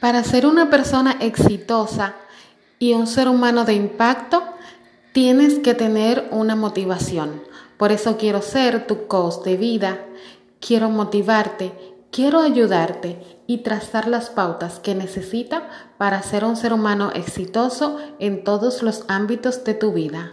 Para ser una persona exitosa y un ser humano de impacto, tienes que tener una motivación. Por eso quiero ser tu coach de vida, quiero motivarte, quiero ayudarte y trazar las pautas que necesita para ser un ser humano exitoso en todos los ámbitos de tu vida.